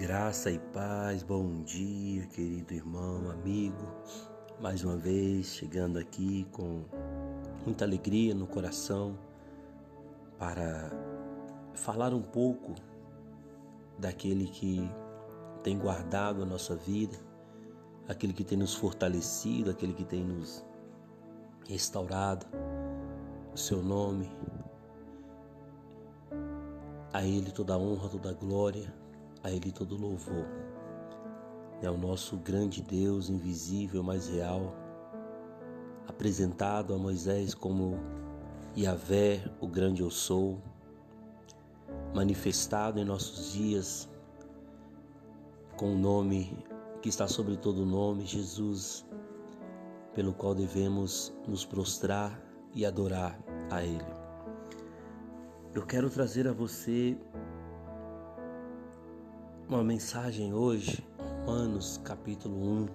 Graça e paz, bom dia, querido irmão, amigo. Mais uma vez chegando aqui com muita alegria no coração para falar um pouco daquele que tem guardado a nossa vida, aquele que tem nos fortalecido, aquele que tem nos restaurado. O seu nome, a Ele toda a honra, toda a glória a Ele todo louvor. É o nosso grande Deus invisível, mas real, apresentado a Moisés como Yahvé, o grande eu sou, manifestado em nossos dias com o nome que está sobre todo nome, Jesus, pelo qual devemos nos prostrar e adorar a Ele. Eu quero trazer a você uma mensagem hoje, Romanos capítulo 1,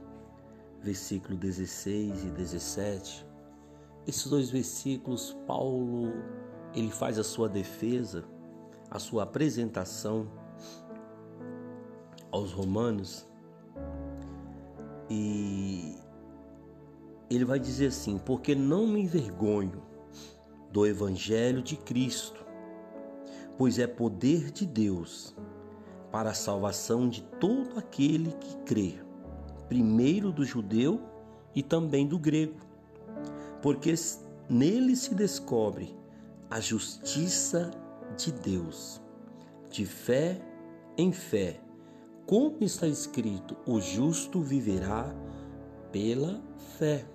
versículo 16 e 17. Esses dois versículos, Paulo, ele faz a sua defesa, a sua apresentação aos romanos e ele vai dizer assim: Porque não me envergonho do evangelho de Cristo, pois é poder de Deus para a salvação de todo aquele que crê, primeiro do judeu e também do grego, porque nele se descobre a justiça de Deus, de fé em fé, como está escrito: o justo viverá pela fé.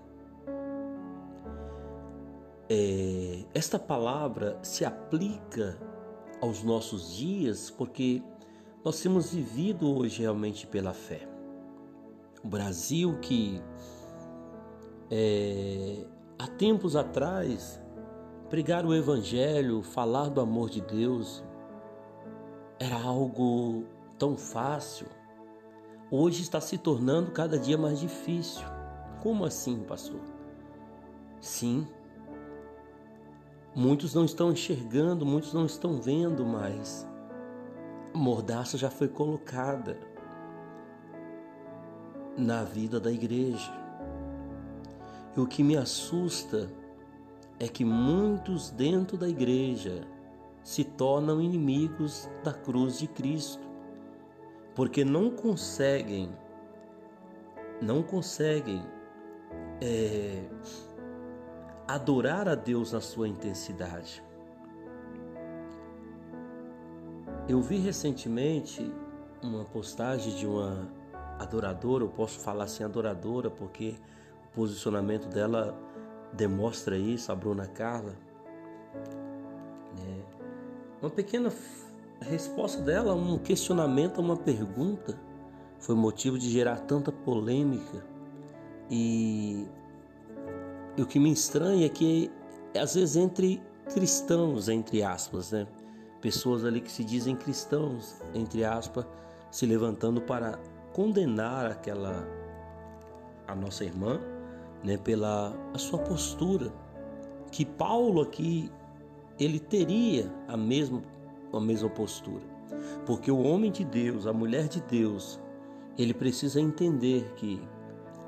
É, esta palavra se aplica aos nossos dias porque nós temos vivido hoje realmente pela fé. O Brasil que é, há tempos atrás pregar o Evangelho, falar do amor de Deus era algo tão fácil. Hoje está se tornando cada dia mais difícil. Como assim, pastor? Sim, muitos não estão enxergando, muitos não estão vendo mais mordaça já foi colocada na vida da igreja. E o que me assusta é que muitos dentro da igreja se tornam inimigos da cruz de Cristo, porque não conseguem, não conseguem é, adorar a Deus na sua intensidade. Eu vi recentemente uma postagem de uma adoradora, eu posso falar assim adoradora porque o posicionamento dela demonstra isso, a Bruna Carla. Né? Uma pequena resposta dela, um questionamento, uma pergunta, foi motivo de gerar tanta polêmica. E o que me estranha é que às vezes entre cristãos, entre aspas, né? Pessoas ali que se dizem cristãos, entre aspas, se levantando para condenar aquela a nossa irmã, né, pela a sua postura, que Paulo aqui ele teria a mesma a mesma postura. Porque o homem de Deus, a mulher de Deus, ele precisa entender que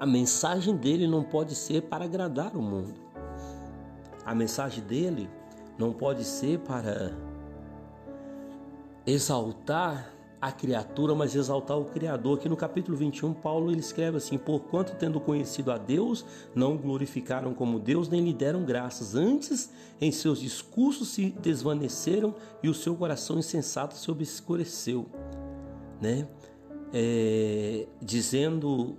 a mensagem dele não pode ser para agradar o mundo. A mensagem dele não pode ser para exaltar a criatura, mas exaltar o Criador. Aqui no capítulo 21, Paulo ele escreve assim: Porquanto, tendo conhecido a Deus, não glorificaram como Deus, nem lhe deram graças. Antes, em seus discursos se desvaneceram e o seu coração insensato se obscureceu. Né? É, dizendo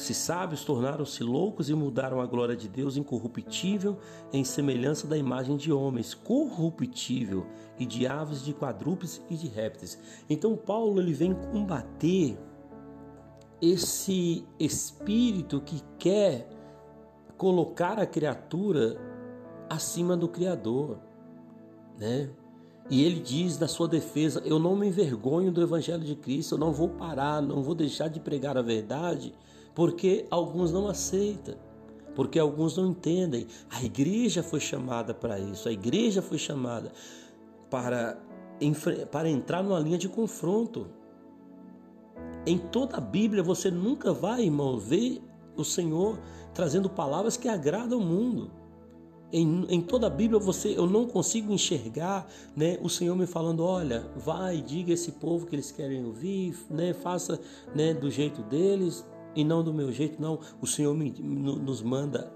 se sábios tornaram-se loucos e mudaram a glória de Deus incorruptível em semelhança da imagem de homens, corruptível e de aves, de quadrúpedes e de répteis. Então Paulo ele vem combater esse espírito que quer colocar a criatura acima do criador, né? E ele diz na sua defesa: Eu não me envergonho do evangelho de Cristo, eu não vou parar, não vou deixar de pregar a verdade, porque alguns não aceitam, porque alguns não entendem. A igreja foi chamada para isso, a igreja foi chamada para, para entrar numa linha de confronto. Em toda a Bíblia você nunca vai, irmão, ver o Senhor trazendo palavras que agradam o mundo. Em, em, toda a Bíblia você, eu não consigo enxergar né, o Senhor me falando, olha, vai, diga esse povo que eles querem ouvir, né, faça né, do jeito deles e não do meu jeito, não. O Senhor me, nos manda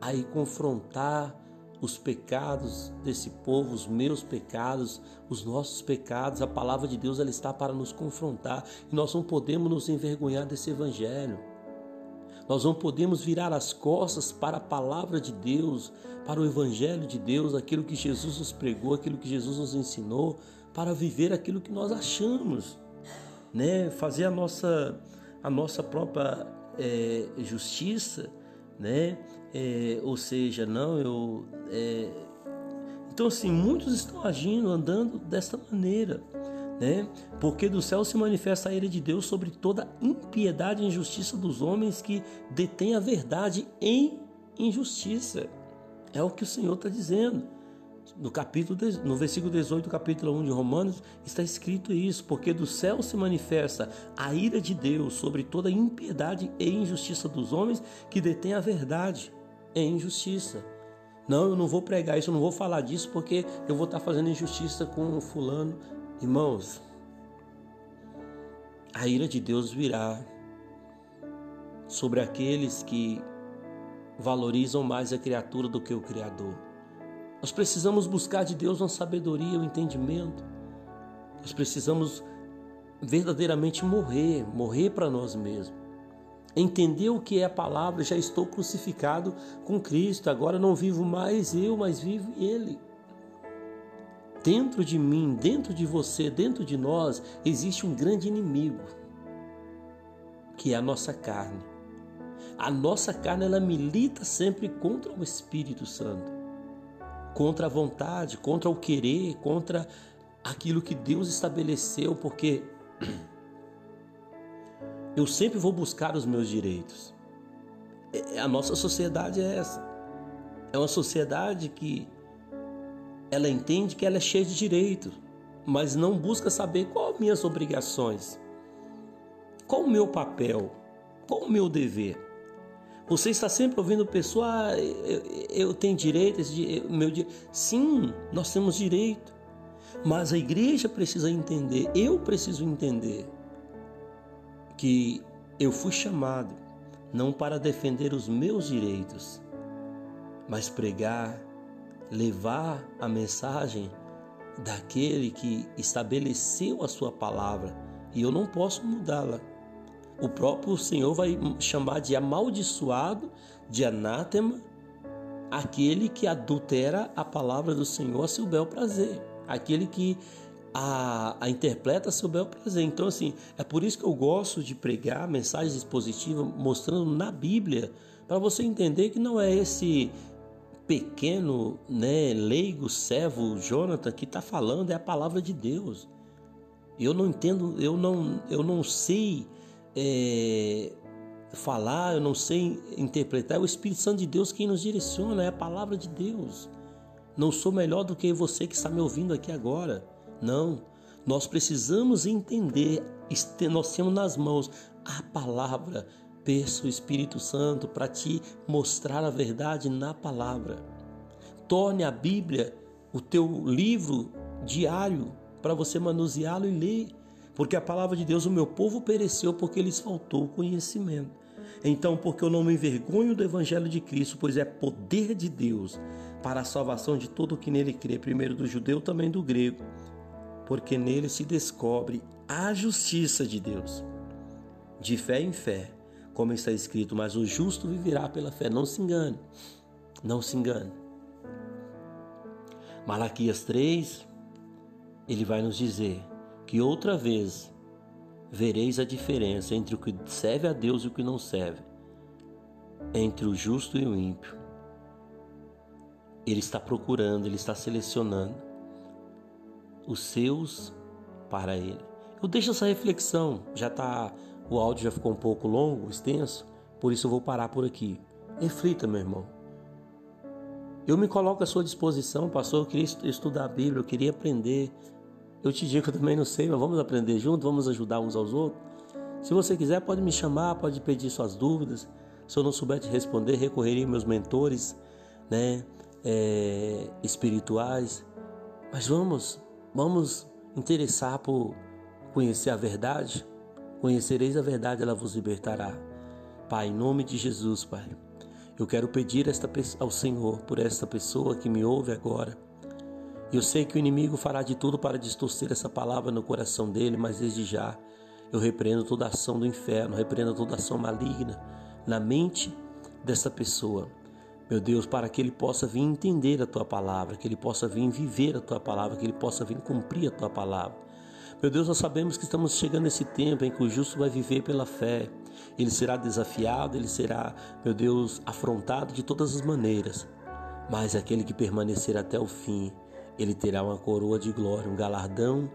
aí confrontar os pecados desse povo, os meus pecados, os nossos pecados. A palavra de Deus ela está para nos confrontar e nós não podemos nos envergonhar desse evangelho. Nós não podemos virar as costas para a palavra de Deus, para o evangelho de Deus, aquilo que Jesus nos pregou, aquilo que Jesus nos ensinou, para viver aquilo que nós achamos, né? Fazer a nossa a nossa própria é, justiça, né? É, ou seja, não, eu. É... Então, assim, muitos estão agindo, andando desta maneira, né? Porque do céu se manifesta a ira de Deus sobre toda impiedade e injustiça dos homens que detêm a verdade em injustiça. É o que o Senhor está dizendo. No capítulo, no versículo 18 do capítulo 1 de Romanos, está escrito isso, porque do céu se manifesta a ira de Deus sobre toda impiedade e injustiça dos homens que detêm a verdade é injustiça. Não, eu não vou pregar isso, eu não vou falar disso porque eu vou estar fazendo injustiça com fulano. Irmãos, a ira de Deus virá sobre aqueles que valorizam mais a criatura do que o Criador. Nós precisamos buscar de Deus uma sabedoria, um entendimento. Nós precisamos verdadeiramente morrer, morrer para nós mesmos entender o que é a palavra, já estou crucificado com Cristo, agora não vivo mais eu, mas vivo Ele. Dentro de mim, dentro de você, dentro de nós, existe um grande inimigo, que é a nossa carne. A nossa carne ela milita sempre contra o Espírito Santo, contra a vontade, contra o querer, contra aquilo que Deus estabeleceu, porque eu sempre vou buscar os meus direitos. É, a nossa sociedade é essa. É uma sociedade que ela entende que ela é cheia de direitos, mas não busca saber qual as minhas obrigações, qual o meu papel, qual o meu dever. Você está sempre ouvindo pessoa, ah, eu, eu, tenho direito, esse, meu direito. Sim, nós temos direito, mas a igreja precisa entender, eu preciso entender que eu fui chamado não para defender os meus direitos, mas pregar, levar a mensagem daquele que estabeleceu a sua palavra e eu não posso mudá-la. O próprio Senhor vai chamar de amaldiçoado, de anátema, aquele que adultera a palavra do Senhor a seu bel prazer, aquele que a, a interpreta a seu bel prazer. Então, assim, é por isso que eu gosto de pregar mensagens expositivas mostrando na Bíblia, para você entender que não é esse pequeno, né, leigo, servo Jonathan que está falando, é a palavra de Deus. Eu não entendo, eu não, eu não sei é, falar, eu não sei interpretar, é o Espírito Santo de Deus quem nos direciona, é a palavra de Deus. Não sou melhor do que você que está me ouvindo aqui agora. Não, nós precisamos entender, nós temos nas mãos a palavra, peço o Espírito Santo para te mostrar a verdade na palavra. Torne a Bíblia o teu livro diário para você manuseá-lo e ler, porque a palavra de Deus, o meu povo pereceu porque lhes faltou conhecimento. Então, porque eu não me envergonho do evangelho de Cristo, pois é poder de Deus para a salvação de todo o que nele crê, primeiro do judeu, também do grego porque nele se descobre a justiça de Deus. De fé em fé, como está escrito, mas o justo viverá pela fé. Não se engane, não se engane. Malaquias 3, ele vai nos dizer que outra vez vereis a diferença entre o que serve a Deus e o que não serve, entre o justo e o ímpio. Ele está procurando, ele está selecionando os seus para ele. Eu deixo essa reflexão, já tá, o áudio já ficou um pouco longo, extenso, por isso eu vou parar por aqui. Reflita, meu irmão. Eu me coloco à sua disposição, pastor, eu queria estudar a Bíblia, eu queria aprender. Eu te digo que eu também não sei, mas vamos aprender junto, vamos ajudar uns aos outros. Se você quiser, pode me chamar, pode pedir suas dúvidas. Se eu não souber te responder, recorreria aos meus mentores, né, é, espirituais. Mas vamos, vamos interessar por conhecer a verdade. Conhecereis a verdade, ela vos libertará. Pai, em nome de Jesus, Pai, eu quero pedir esta, ao Senhor por esta pessoa que me ouve agora. Eu sei que o inimigo fará de tudo para distorcer essa palavra no coração dele, mas desde já eu repreendo toda ação do inferno, repreendo toda ação maligna na mente dessa pessoa. Meu Deus, para que ele possa vir entender a tua palavra, que ele possa vir viver a tua palavra, que ele possa vir cumprir a tua palavra. Meu Deus, nós sabemos que estamos chegando nesse tempo em que o justo vai viver pela fé. Ele será desafiado, ele será, meu Deus, afrontado de todas as maneiras. Mas aquele que permanecer até o fim, ele terá uma coroa de glória, um galardão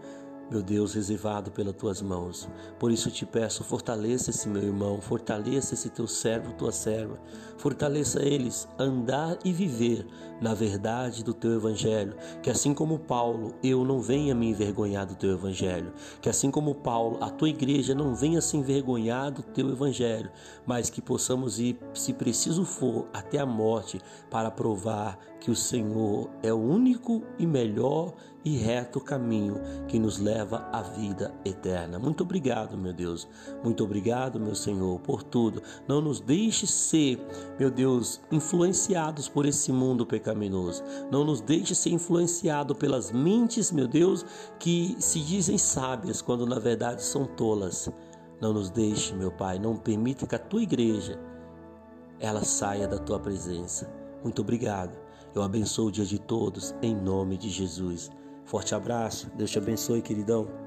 meu Deus, reservado pelas tuas mãos. Por isso te peço, fortaleça esse meu irmão, fortaleça esse teu servo, tua serva, fortaleça eles andar e viver na verdade do teu evangelho, que assim como Paulo, eu não venha me envergonhar do teu evangelho, que assim como Paulo, a tua igreja não venha se envergonhar do teu evangelho, mas que possamos ir, se preciso for, até a morte para provar que o Senhor é o único e melhor e reto caminho que nos leva à vida eterna. Muito obrigado, meu Deus. Muito obrigado, meu Senhor, por tudo. Não nos deixe ser, meu Deus, influenciados por esse mundo pecaminoso. Não nos deixe ser influenciado pelas mentes, meu Deus, que se dizem sábias quando na verdade são tolas. Não nos deixe, meu Pai, não permita que a tua igreja ela saia da tua presença. Muito obrigado. Eu abençoo o dia de todos, em nome de Jesus. Forte abraço, Deus te abençoe, queridão.